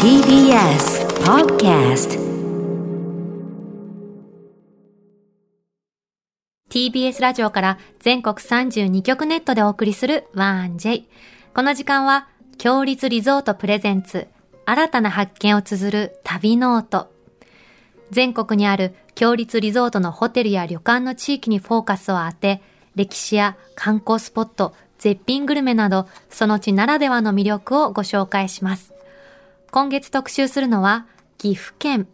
TBS Podcast TBS ラジオから全国32局ネットでお送りする 1J。この時間は、共立リゾート presents、新たな発見を綴る旅ノオト。全国にある共立リゾートのホテルや旅館の地域にフォーカスを当て、歴史や観光スポット、絶品グルメなど、その地ならではの魅力をご紹介します。今月特集するのは、岐阜県。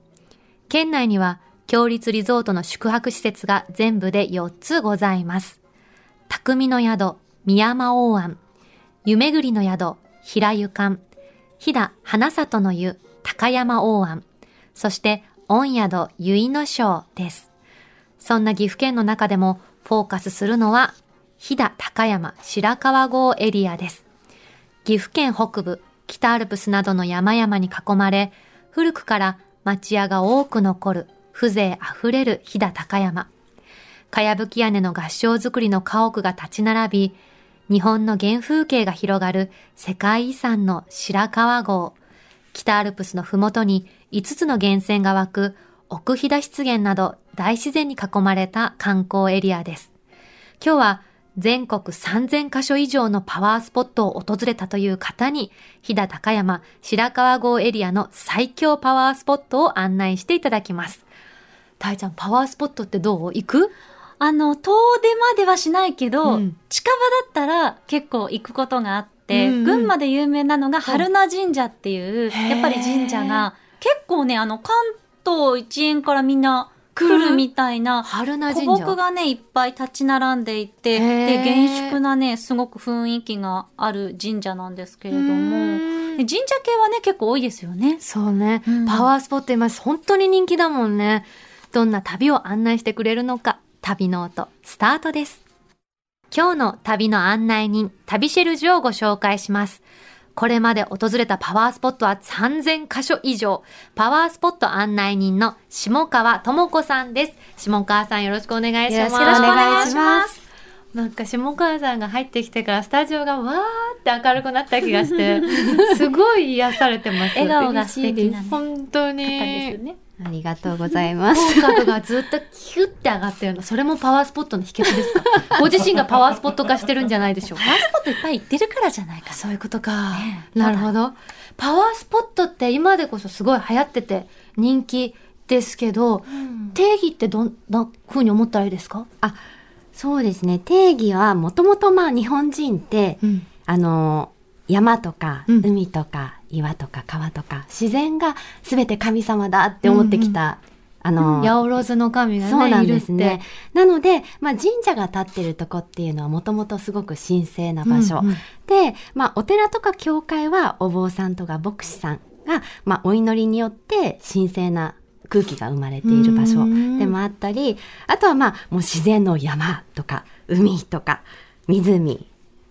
県内には、強立リゾートの宿泊施設が全部で4つございます。匠の宿、宮山大庵。湯巡りの宿、平湯館。飛騨花里の湯、高山大庵。そして、御宿、結の章です。そんな岐阜県の中でも、フォーカスするのは、飛騨高山白川郷エリアです。岐阜県北部、北アルプスなどの山々に囲まれ、古くから町屋が多く残る、風情あふれる飛騨高山。かやぶき屋根の合掌造りの家屋が立ち並び、日本の原風景が広がる世界遺産の白川郷。北アルプスのふもとに5つの源泉が湧く奥飛騨湿原など大自然に囲まれた観光エリアです。今日は全国3000カ所以上のパワースポットを訪れたという方に、飛騨高山白川郷エリアの最強パワースポットを案内していただきます。たいちゃん、パワースポットってどう？行く？あの、遠出まではしないけど、うん。近場だったら結構行くことがあって、うんうん。群馬で有名なのが春名神社っていう、へー。やっぱり神社が結構ね、あの、関東一円からみんな来来るるみたいな、春名古。木がね、いっぱい立ち並んでいて、で、厳粛なね、すごく雰囲気がある神社なんですけれども、神社系はね、結構多いですよね。そうね、うんパワースポット今本当に人気だもんね。どんな旅を案内してくれるのか、旅ノート、スタートです。今日の旅の案内人、旅シェルジュをご紹介します。これまで訪れたパワースポットは3000カ所以上。パワースポット案内人の下川智子さんです。下川さんよろしくお願いします。よろしくお願いしますなんか下川さんが入ってきてからスタジオがわーって明るくなった気がして、すごい癒されてます。笑顔が素敵なね本当に。ね。ありがとうございます。口角がずっとキュッて上がってるの。それもパワースポットの秘訣ですか？ご自身がパワースポット化してるんじゃないでしょうか？パワースポットいっぱい行ってるからじゃないかそういうことか。ねえなるほど。パワースポットって今でこそすごい流行ってて人気ですけど、定義ってどんな風に思ったらいいですか？そうですね。定義はもともとまあ日本人って、うん。あの、山とかうん海とか岩とか川とか自然が全て神様だって思ってきた、あの、八百万の神がね、そうなんいるってですね。。なので、まあ、神社が建ってるとこっていうのはもともとすごく神聖な場所。うんうんで、まあ、お寺とか教会はお坊さんとか牧師さんが、まあ、お祈りによって神聖な空気が生まれている場所でもあったり、あとはまあ、もう自然の山とか海とか湖、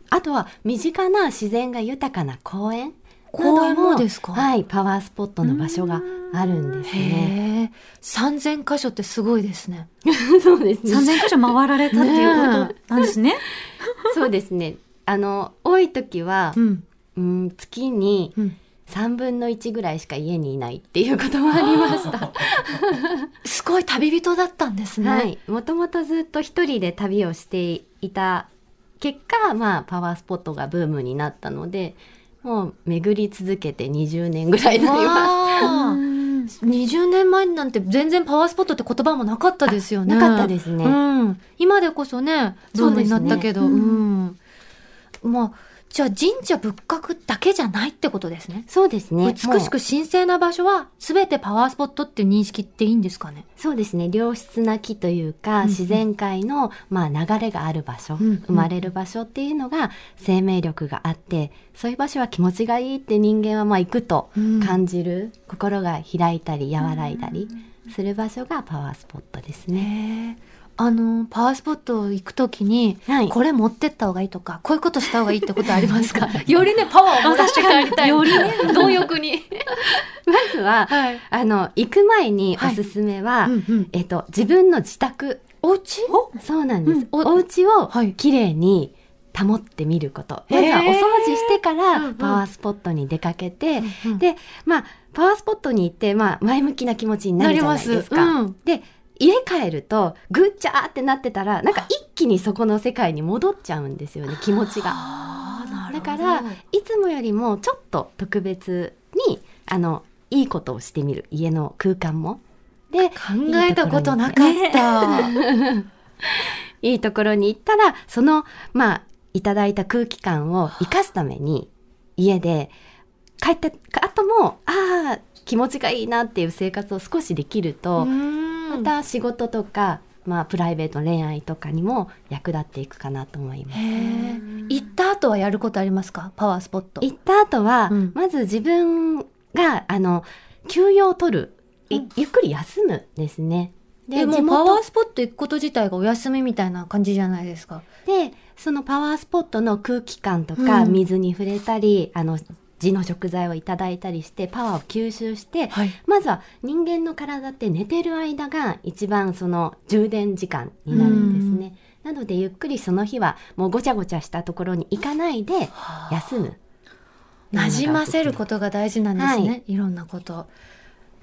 あとは身近な自然が豊かな公園公園もですか？はい、パワースポットの場所があるんですね。へえ。3000箇所ってすごいですね。そうですね。3000箇所回られたっていうことなんですね？そうですね。あの、多い時はう、ん。うん、月にうん。3分の1ぐらいしか家にいないっていうこともありました。すごい旅人だったんですね。はい。もともとずっと一人で旅をしていた結果、まあ、パワースポットがブームになったので、もう巡り続けて20年ぐらいになりまわあ20年前なんて全然パワースポットって言葉もなかったですよね。なかったですねうん。今でこそね、ブームになったけど。うそうですねん。まあ、じゃあ神社仏閣だけじゃないってことですね。す。そうですね。美しく神聖な場所は全てパワースポットっていう認識っていいんですかね？そうですね良質な木というか、うんうん自然界の、まあ、流れがある場所、うんうん生まれる場所っていうのが生命力があってそういう場所は気持ちがいいって人間はまあ行くとうん感じる、心が開いたり和らいだりする場所がパワースポットですね。あの、パワースポット行くときに、はい。これ持ってった方がいいとか、こういうことした方がいいってことありますか？よりね、パワーをもらして帰りたい。よりね、貪欲に。まずは、はい。あの行く前におすすめは、うんうん。えっと、自分の自宅。お家？そうなんです、うん。お家をはい。きれいに保ってみること。まずはお掃除してかうんうん。らパワースポットに出かけて、うんでまあパワースポットに行って、まあ、前向きな気持ちになるじゃなりますないです。か。うん。で家帰るとぐっちゃーってなってたらなんか一気にそこの世界に戻っちゃうんですよね気持ちが。だからいつもよりもちょっと特別にあのいいことをしてみる家の空間も。で考えたことなかった。いいところに行っ たらそのまあいただいた空気感を生かすために家で帰った後もああ気持ちがいいなっていう生活を少しできると、ままた仕事とか、まあ、プライベート恋愛とかにも役立っていくかなと思います。行った後はやることありますか？パワースポット。行った後は、うんまず自分があの休養を取る、いうんゆっくり休むですね。でもパワースポット行くこと自体がお休みみたいな感じじゃないですか？でそのパワースポットの空気感とか、うん水に触れたりあの地の食材をいただいたりしてパワーを吸収してはい。まずは人間の体って寝てる間が一番その充電時間になるんですね。なのでゆっくりその日はもうごちゃごちゃしたところに行かないで休む。馴染ませることが大事なんですね。い、ろんなこと。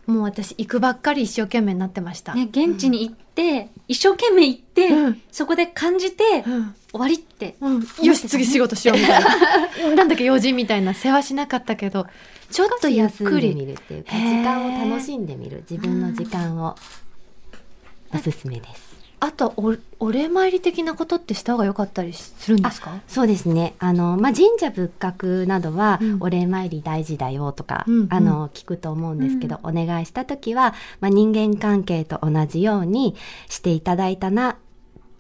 もう私行くばっかり一生懸命になってました。ね、現地に行って、一生懸命行って、うん。そこで感じて、うん。終わりって。うん、よし次仕事しようみたいな。なんだっけ用心みたいな。世話しなかったけどちょっとゆっくり。るっていうかへー。時間を楽しんでみる。自分の時間を。おすすめです。あとおお礼参り的なことってした方が良かったりするんですか？そうですね。あの、まあ、神社仏閣などはうん、お礼参り大事だよとか、うんうん。あの、聞くと思うんですけど、お願いした時は、まあ、人間関係と同じようにしていただいたなっ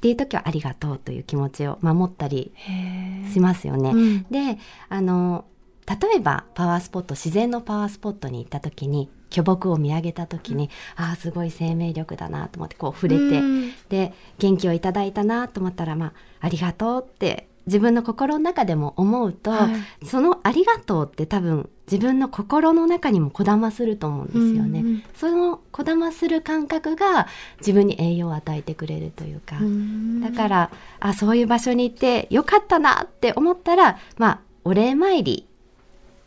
ていう時はありがとうという気持ちを守ったりへしますよね。うん。で、あの、例えばパワースポット、自然のパワースポットに行った時に、巨木を見上げた時に、ああ、すごい生命力だなと思って、こう触れて、うん。で元気をいただいたなと思ったら、まあ、ありがとうって自分の心の中でも思うと、はい。そのありがとうって多分自分の心の中にもこだますると思うんですよね。うんうん。そのこだまする感覚が自分に栄養を与えてくれるというか、うん。だからあそういう場所に行ってよかったなって思ったらまあお礼参り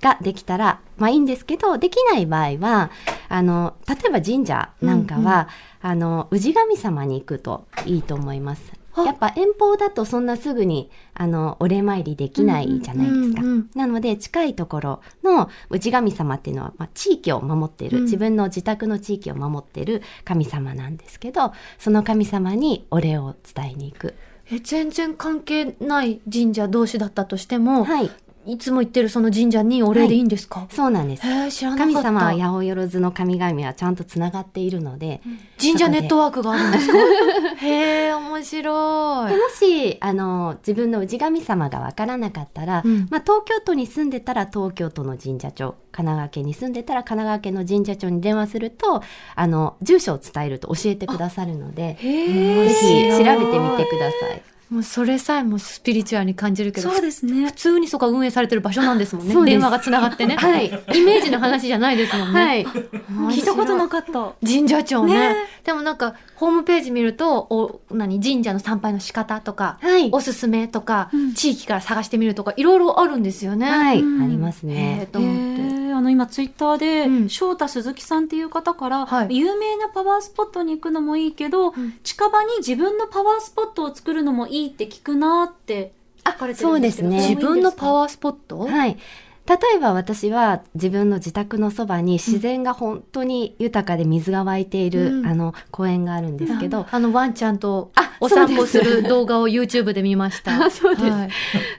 ができたらまあいいんですけどできない場合はあの例えば神社なんかは、あの氏神様に行くといいと思います。あやっぱ遠方だとそんなすぐにあのお礼参りできないじゃないですか。うんうんなので近いところの氏神様っていうのは、まあ、地域を守っている、うん自分の自宅の地域を守っている神様なんですけどその神様にお礼を伝えに行く。え全然関係ない神社同士だったとしても、はい、い、つも行ってるその神社にお礼でいいんですか、そうなんです。神様は八百万の神々はちゃんとつながっているので、神社ネットワークがあるんですか？へえ面白い。でもしあの自分の氏神様がわからなかったら、うん。まあ、東京都に住んでたら東京都の神社庁神奈川県に住んでたら神奈川県の神社庁に電話するとあの住所を伝えると教えてくださるので。へえぜひ調べてみてください。もうそれさえもスピリチュアルに感じるけどそうですね。普。通にそこは運営されてる場所なんですもんね。そうです。電話がつながってね、はい。イメージの話じゃないですもんね、はい、聞いたことなかった。神社長ね。ね。でもなんかホームページ見るとお何神社の参拝の仕方とか、はい。おすすめとか、うん。地域から探してみるとかいろいろあるんですよね。はい、うん。ありますへえね。と思って。あの今ツイッターで、うん。翔太鈴木さんっていう方から、はい。有名なパワースポットに行くのもいいけど、ん。近場に自分のパワースポットを作るのもいいって聞くなって書かれてるんですけどそうですね。自分のパーワースポット、はい。例えば私は自分の自宅のそばに自然が本当に豊かで水が湧いている、うん。あの公園があるんですけど、あのワンちゃんとあお散歩すす。る動画を YouTube で見ました。あそうです。はい。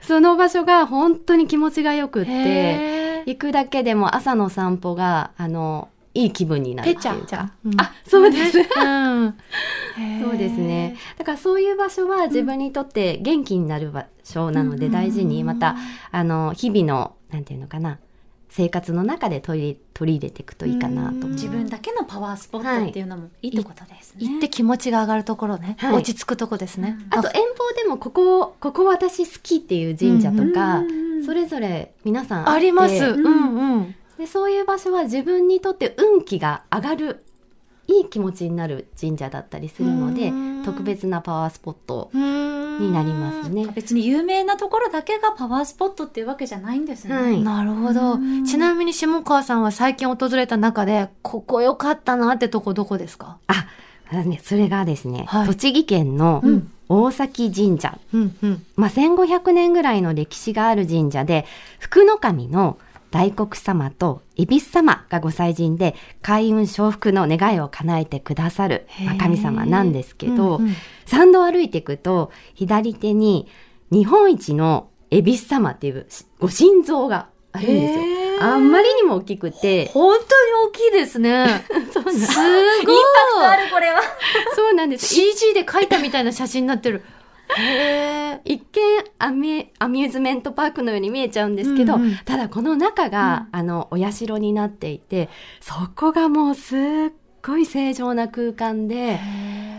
その場所が本当に気持ちがよくって行くだけでも朝の散歩があのいい気分になるペっていうか。あそうです、うん、そうですね。だからそういう場所は自分にとって元気になる場所なのでうん。大事にまたあの日々のなんていうのかな生活の中で取り取り入れていくといいかなと。自分だけのパワースポットっていうのもいいってことですね。行って気持ちが上がるところね、はい。落ち着くとこですね。あと遠方でもここここ私好きっていう神社とか、うんそれぞれ皆さんあります。うんうん。でそういう場所は自分にとって運気が上がるいい気持ちになる神社だったりするのでうん特別なパワースポットになりますね。別に有名なところだけがパワースポットっていうわけじゃないんですね。はいなるほどうん。ちなみに下川さんは最近訪れた中で、ここ良かったなってとこどこですか？あねそれがですね、はい栃木県のうん大崎神社、うんうん。まあ、1500年ぐらいの歴史がある神社で福の神の大黒様と恵比寿様がご祭神で開運承福の願いを叶えてくださる、まあ神様なんですけど、うんうん参道を歩いていくと左手に日本一の恵比寿様っていうご神像があるんですよ。あんまりにも大きくて、本当に大きいですね。そうなんですすごい。あるこれは。そうなんです。CG で描いたみたいな写真になってる。一見アミアミューズメントパークのように見えちゃうんですけど、うんうん。ただこの中が、あのお社になっていてそこがもうすっごい正常な空間で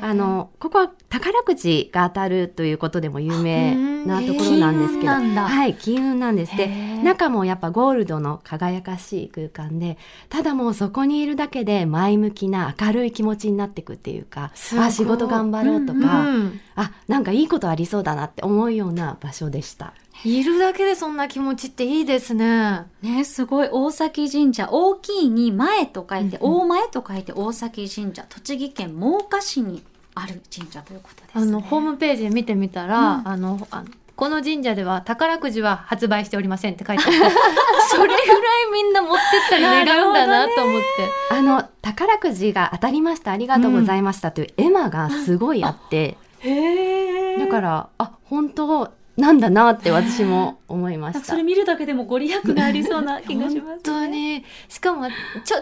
あのここは宝くじが当たるということでも有名なところなんですけど金運なんだ。はい金運なんですで中もやっぱゴールドの輝かしい空間でただもうそこにいるだけで前向きな明るい気持ちになっていくっていうかあ仕事頑張ろうとうか、ん。あなんかいいことありそうだなって思うような場所でした。いるだけでそんな気持ちっていいですね。ね、すごい。大崎神社。大きいに前と書いて、うん大前と書いて大崎神社。栃木県真岡市にある神社ということです、ね。あの、ホームページで見てみたら、うんあの、あのこの神社では宝くじは発売しておりませんって書いてあって、それぐらいみんな持ってったり願うんだなと思って。あの宝くじが当たりましたありがとうございましたという絵馬がすごいあって、へだからあ本当なんだなって私も思いましたそれ。見るだけでもご利益がありそうな気がします、ね。本当に。しかも、ちょ、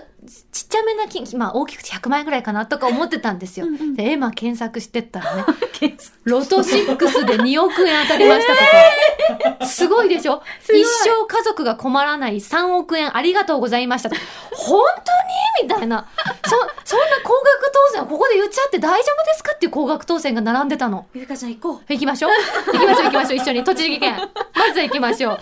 ちっちゃめな金、まあ大きくて100万円ぐらいかなとか思ってたんですよ。うんうんで、エマ検索してったらね、ロト6で2億円当たりましたとか。すごいでしょ？一生家族が困らない3億円ありがとうございました。本当に？みたいな。そ、そんな高額当選ここで言っちゃって大丈夫ですかっていう高額当選が並んでたの。ゆうかちゃん行こう。行きましょう。行きましょう行きましょう。一緒に。栃木県。まずは行きましょう。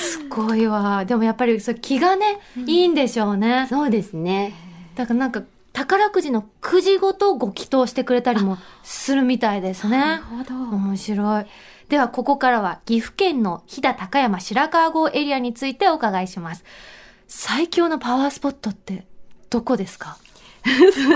すごいわ。でもやっぱりそれ気がね、いいんでしょうね。そうですね。だからなんか宝くじのくじごとご祈祷してくれたりもするみたいですね。ほど。面白い。ではここからは岐阜県の飛騨高山白川郷エリアについてお伺いします。最強のパワースポットってどこですか？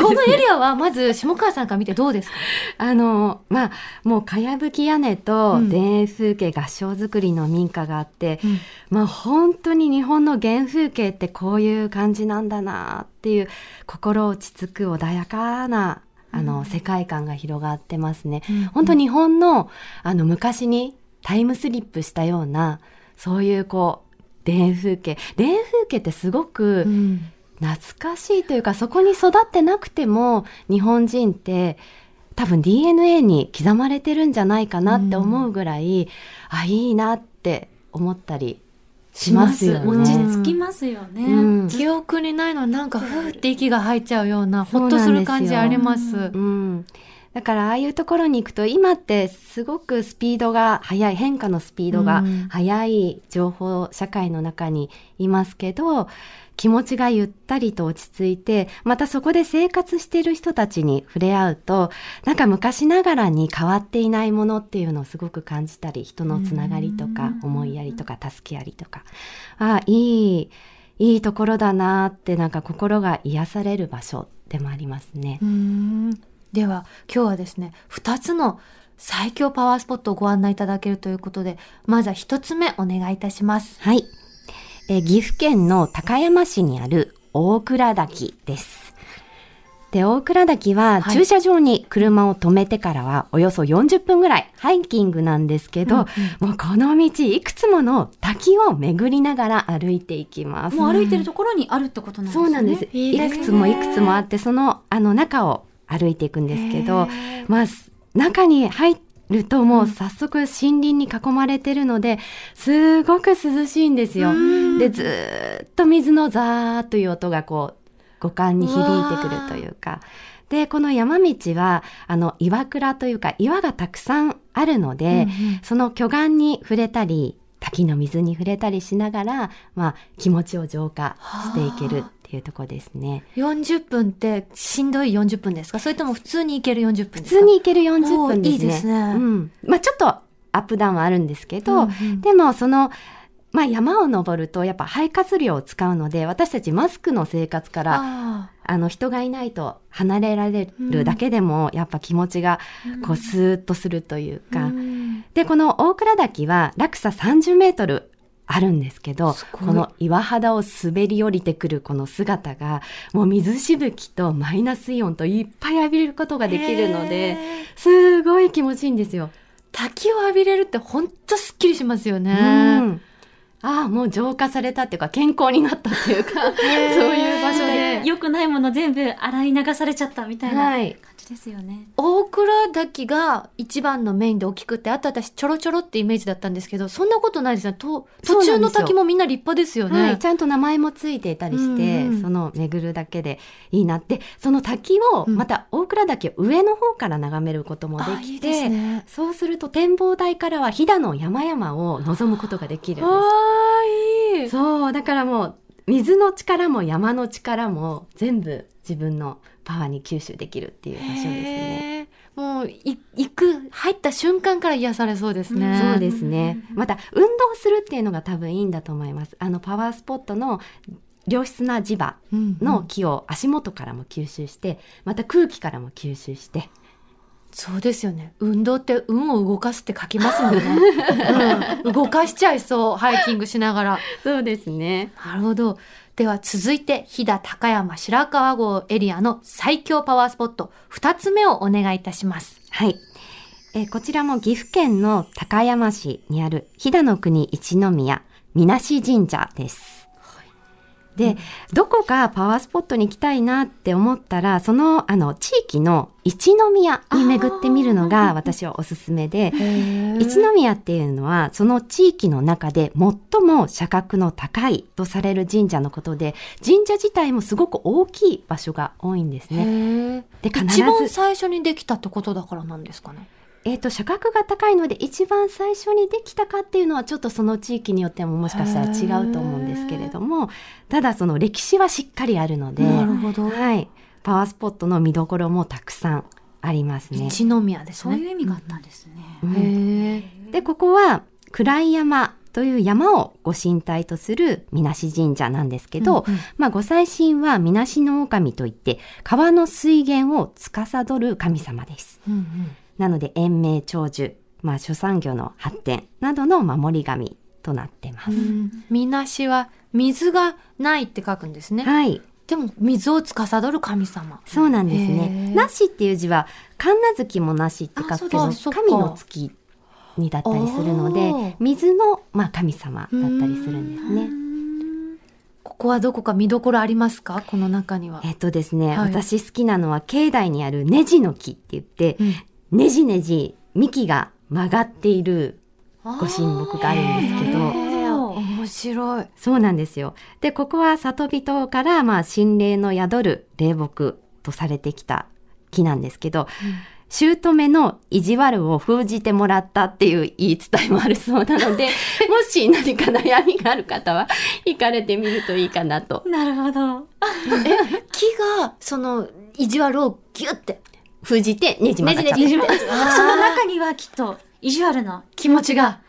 このエリアはまず下川さんから見てどうですか？あのまあもうかやぶき屋根とうん。田園風景合掌造りの民家があって、まあ本当に日本の原風景ってこういう感じなんだなっていう心落ち着く穏やかなあの、世界観が広がってますね。本当日本のあの昔にタイムスリップしたようなそういうこう田園風景。田園風景ってすごくうん懐かしいというかそこに育ってなくても日本人って多分 DNA に刻まれてるんじゃないかなって思うぐらい、あいいなって思ったりしますよね。落ち着きますよね。うん記憶にないのになんかふーって息が入っちゃうようなほっとする感じあります。うん、だからああいうところに行くと今ってすごくスピードが速い変化のスピードがうん速い情報社会の中にいますけど、気持ちがゆったりと落ち着いてまたそこで生活している人たちに触れ合うとなんか昔ながらに変わっていないものっていうのをすごく感じたり人のつながりとか思いやりとか助けやりとかあいいいいところだなってなんか心が癒される場所でもありますね。では今日はですね2つの最強パワースポットをご案内いただけるということでまずは1つ目お願いいたします。はい。えー岐阜県の高山市にある大倉滝です。で、大倉滝ははい駐車場に車を止めてからはおよそ40分ぐらいハイキングなんですけど、もうこの道いくつもの滝を巡りながら歩いていきます。もう歩いてるところにあるってことなんですね。そうなんです。いくつもいくつもあって、そのあの中を歩いていくんですけど、まあ、す中に入るともう早速森林に囲まれてるので、すごく涼しいんですよ。で、ずーっと水のザーという音がこう、五感に響いてくるというか。で、この山道は、あの、岩倉というか、岩がたくさんあるので、その巨岩に触れたり、滝の水に触れたりしながら、まあ、気持ちを浄化していけるっていうところですね。40分ってしんどい40分ですか？それとも普通に行ける40分ですか？普通に行ける40分ですね。いいですねうん。まあちょっとアップダウンはあるんですけど、うんうんでもその、まあ山を登るとやっぱ肺活量を使うので、私たちマスクの生活から、ああの人がいないと離れられるだけでも、やっぱ気持ちがこうスーッとするというーか、うんで、この大倉滝は落差30メートルあるんですけどこの岩肌を滑り降りてくるこの姿が、もう水しぶきとマイナスイオンといっぱい浴びれることができるので、すごい気持ちいいんですよ。滝を浴びれるってほんとすっきりしますようね。ん。ああ、もう浄化されたっていうか、健康になったっていうか、そういう場所で。良くないもの全部洗い流されちゃったみたいなですよね。大倉滝が一番のメインで大きくて、あと私ちょろちょろってイメージだったんですけど、そんなことないですよ。と途中の滝もみんな立派ですよね。はい、ちゃんと名前もついていたりして、うんうんその巡るだけでいいなって、その滝を、うんまた大倉岳を上の方から眺めることもであいいきて、ですね。そうすると展望台からは飛騨の山々を望むことができるんでああ、いいす。。そう、だからもう、水の力も山の力も全部自分のパワーに吸収できるっていう場所ですね。もう、い、行く、入った瞬間から癒されそうですね。そうですね。また、運動するっていうのが多分いいんだと思います。あの、パワースポットの良質な磁場の気を足元からも吸収して、また空気からも吸収して。そうですよね。運動って運を動かすって書きますもんね。うん、動かしちゃいそう。ハイキングしながら。そうですね。なるほど。では続いて、飛騨高山白川郷エリアの最強パワースポット、二つ目をお願いいたします。はい。えーこちらも岐阜県の高山市にある飛騨の国一宮みなし神社です。で、どこかパワースポットに行きたいなって思ったら、その、あの、地域の一宮に巡ってみるのが私はおすすめで、一宮っていうのは、その地域の中で最も社格の高いとされる神社のことで、神社自体もすごく大きい場所が多いんですね。へで、必一番ず、最初にできたってことだからなんですかね。えっ、と、社格が高いので、一番最初にできたかっていうのは、ちょっとその地域によってももしかしたら違うと思うんですけれども、ただその歴史はしっかりあるので、なるほど。はい。パワースポットの見どころもたくさんありますね。一宮ですね。そういう意味があったんですね。うんへえ。で、ここは、暗山という山をご神体とするみなし神社なんですけど、うんうんまあ、ご祭神はみなしの狼といって、川の水源を司る神様です。うんうんなので、延命長寿、まあ、諸産業の発展などの守り神となっています。みなしは水がないって書くんですね。はい。でも水を司る神様。そうなんですへね。ーなしっていう字は、神無月もなしって書くけど、神の月にだったりするので、水の、まあ、神様だったりするんですね。ここはどこか見どころありますか？この中には。えっとですね、はい私好きなのは境内にあるネジの木って言って、うんねじねじ幹が曲がっているご神木があるんですけど面白い。そうなんですよ。で、ここは里人から、まあ、心霊の宿る霊木とされてきた木なんですけど、姑の意地悪を封じてもらったっていう言い伝えもあるそうなので、もし何か悩みがある方は、行かれてみるといいかなと。なるほど。木がその意地悪をギュッて封じてねじ曲がっちゃった。ねじねじその中にはきっと意地悪な気持ちが。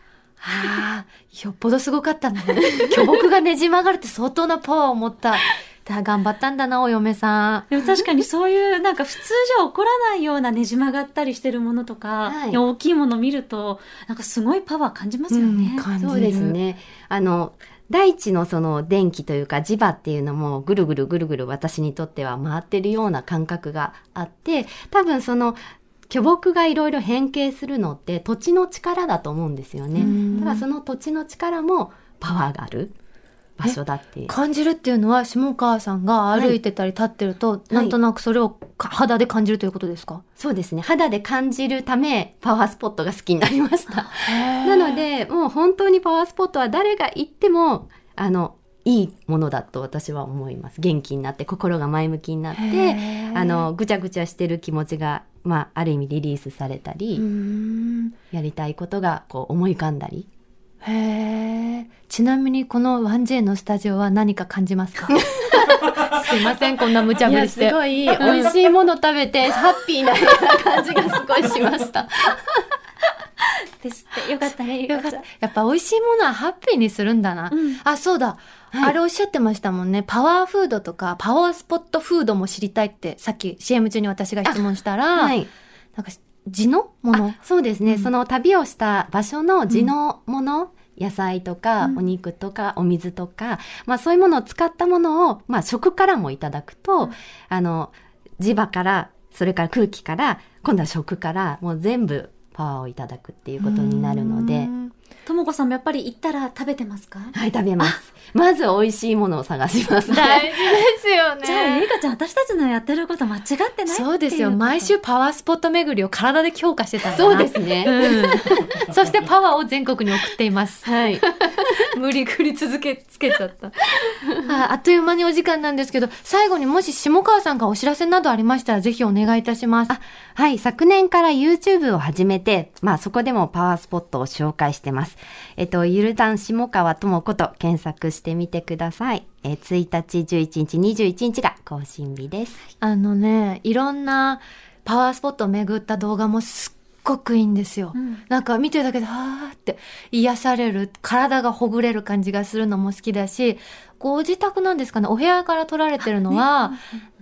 ああ、よっぽどすごかったんだね。巨木がねじ曲がるって相当なパワーを持った。だ頑張ったんだな、お嫁さん。でも確かにそういうなんか普通じゃ起こらないようなねじ曲がったりしてるものとか、はい大きいもの見るとなんかすごいパワー感じますよね。感じるそうです。ね。あの、大地のその電気というか磁場っていうのもぐるぐるぐるぐる私にとっては回ってるような感覚があって、多分その巨木がいろいろ変形するのって土地の力だと思うんですよねうん。だからその土地の力もパワーがある場所だっていう。感じるっていうのは、下川さんが歩いてたり立ってると、なんとなくそれをか肌で感じるということですか、そうですね。肌で感じるためパワースポットが好きになりました。なので、もう本当にパワースポットは誰が行っても、あの、いいものだと私は思います。元気になって、心が前向きになって、あの、ぐちゃぐちゃしてる気持ちが、まあ、ある意味リリースされたり、やりたいことがこう思い浮かんだりへえ。ちなみにこの 1J のスタジオは何か感じますか？すいません、こんな無茶ぶりして。すごい美味しいもの食べてハッピーな感じがすごいしました。ですって。よかったね。よかった。やっぱ美味しいものはハッピーにするんだな。うんあ、そうだ。はいあれおっしゃってましたもんね。パワーフードとか、パワースポットフードも知りたいって、さっき CM 中に私が質問したら、はい。なんか、地のもの。あそうですね、うん。その旅をした場所の地のもの、野菜とか、うん。お肉とかお水とか、まあ、そういうものを使ったものを、まあ、食からもいただくと、うん。あの磁場からそれから空気から今度は食からもう全部パワーをいただくっていうことになるので、ともこさんもやっぱり行ったら食べてますか？はい食べますまず美味しいものを探します、大事ですよね。じゃあ、ゆいかちゃん、私たちのやってること間違ってないそうですよ。毎週パワースポット巡りを体で強化してたんだなそうですね、うん。そしてパワーを全国に送っています。はい 無理くり続けつけちゃった。ああっという間にお時間なんですけど、最後にもし下川さんがお知らせなどありましたら、ぜひお願いいたします。はい、昨年から YouTube を始めて、まあそこでもパワースポットを紹介してます。えっと、ゆるだん下川智子と検索してみてください。えー、1日、11日、21日が更新日です。あのね、いろんなパワースポットを巡った動画もすっごくいいんですよ。うんなんか見てるだけで、はーって癒される、体がほぐれる感じがするのも好きだし、ご自宅なんですかね、お部屋から撮られてるのは、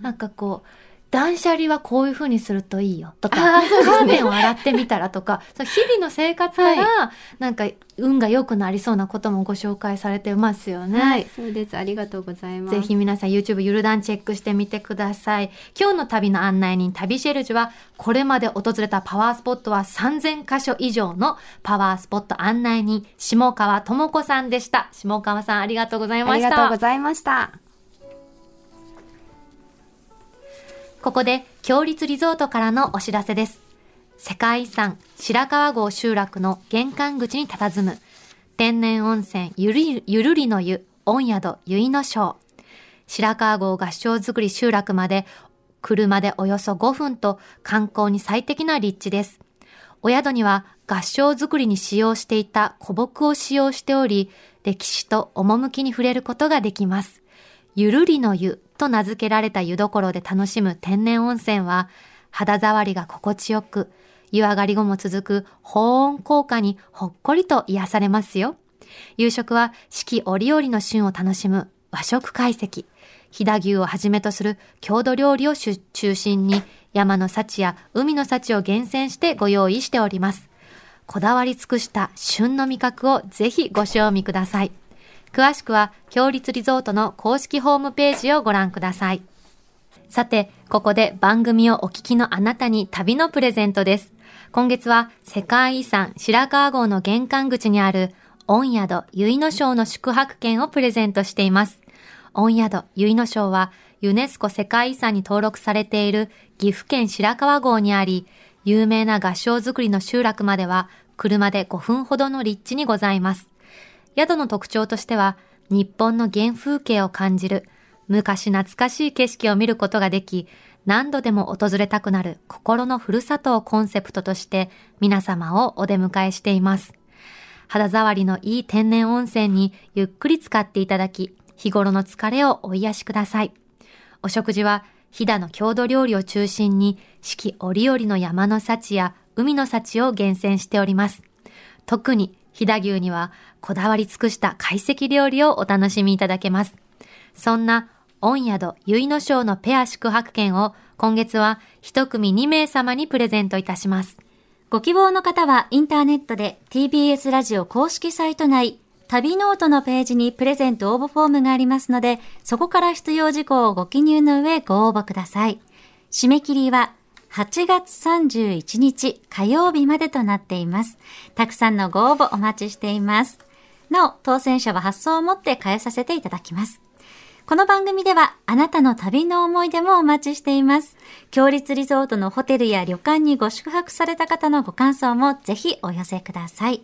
なんかこう、断捨離はこういう風にするといいよとか、カーテンを洗ってみたらとか、そう日々の生活から、なんか運が良くなりそうなこともご紹介されてますよね。はい、そうです。ありがとうございます。ぜひ皆さん YouTube ゆるだんチェックしてみてください。今日の旅の案内人旅シェルジュはこれまで訪れたパワースポットは3000箇所以上のパワースポット案内人下川智子さんでした。下川さんありがとうございあました。りがとうございました。ここで強立リゾートからのお知らせです。世界遺産白川郷集落の玄関口に佇む天然温泉ゆるゆるりの湯温宿結の章。白川郷合掌造り集落まで車でおよそ5分と観光に最適な立地です。お宿には合掌造りに使用していた古木を使用しており、歴史と趣に触れることができます。ゆるりの湯と名付けられた湯どころで楽しむ天然温泉は、肌触りが心地よく、湯上がり後も続く保温効果にほっこりと癒されますよ。夕食は四季折々の旬を楽しむ和食懐石。飛騨牛をはじめとする郷土料理を中心に山の幸や海の幸を厳選してご用意しております。こだわり尽くした旬の味覚をぜひご賞味ください。詳しくは、強立リゾートの公式ホームページをご覧ください。さて、ここで番組をお聞きのあなたに旅のプレゼントです。今月は世界遺産白川郷の玄関口にある御宿結の章の宿泊券をプレゼントしています。御宿結の章はユネスコ世界遺産に登録されている岐阜県白川郷にあり、有名な合掌造りの集落までは車で5分ほどの立地にございます。宿の特徴としては、日本の原風景を感じる、昔懐かしい景色を見ることができ、何度でも訪れたくなる心のふるさとをコンセプトとして皆様をお出迎えしています。肌触りのいい天然温泉にゆっくり使っていただき、日頃の疲れをお癒しください。お食事は、飛騨の郷土料理を中心に、四季折々の山の幸や海の幸を厳選しております。特に、飛騨牛には、こだわり尽くした懐石料理をお楽しみいただけます。そんな、御宿結の庄のペア宿泊券を、今月は一組2名様にプレゼントいたします。ご希望の方はインターネットで TBS ラジオ公式サイト内、旅ノオトのページにプレゼント応募フォームがありますので、そこから必要事項をご記入の上ご応募ください。締め切りは8月31日火曜日までとなっています。たくさんのご応募お待ちしています。なお、当選者は発送をもって返させていただきます。この番組ではあなたの旅の思い出もお待ちしています。強立リゾートのホテルや旅館にご宿泊された方のご感想もぜひお寄せください。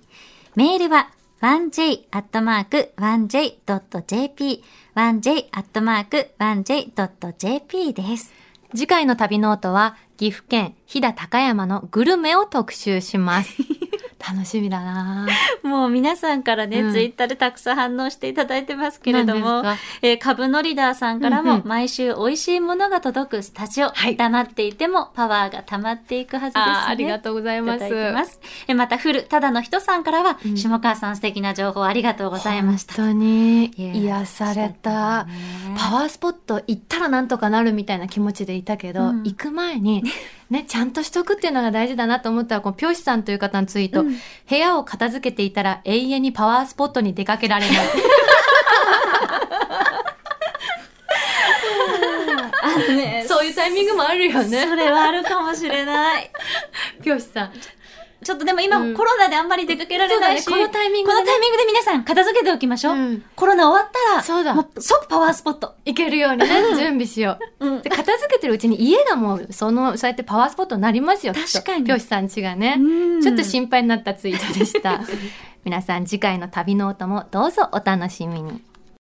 メールは 1j.1j.jp 1j.1j.jp です。次回の旅ノオトは岐阜県飛騨高山のグルメを特集します。楽しみだな。もう皆さんからね、うん。ツイッターでたくさん反応していただいてますけれどもえー、株のリーダーさんからうんうん。も毎週美味しいものが届くスタジオ、はい。黙っていてもパワーが溜まっていくはずですね。ありがとうございます。ます。えまた、フル、ただの人さんからは、うん。下川さん素敵な情報ありがとうございました。本当に癒された。ね。パワースポット行ったらなんとかなるみたいな気持ちでいたけど、うん。行く前に、ね、ちゃんとしとくっていうのが大事だなと思ったら、このぴょしさんという方のツイート、うん部屋を片付けていたら永遠にパワースポットに出かけられない。あのね、そういうタイミングもあるよね。それはあるかもしれない。ぴょしさん。ちょっとでも今、うんコロナであんまり出かけられないし、ねこのタイミングでねこのタイミングで皆さん片付けておきましょう。うんコロナ終わったら、そうだもう即パワースポット。行けるようにね、準備しよう。うんで、片付けてるうちに家がもう、その、そうやってパワースポットになりますよ、確かにぴょしさんちがね。うんちょっと心配になったツイートでした。皆さん次回の旅ノオトもどうぞお楽しみに。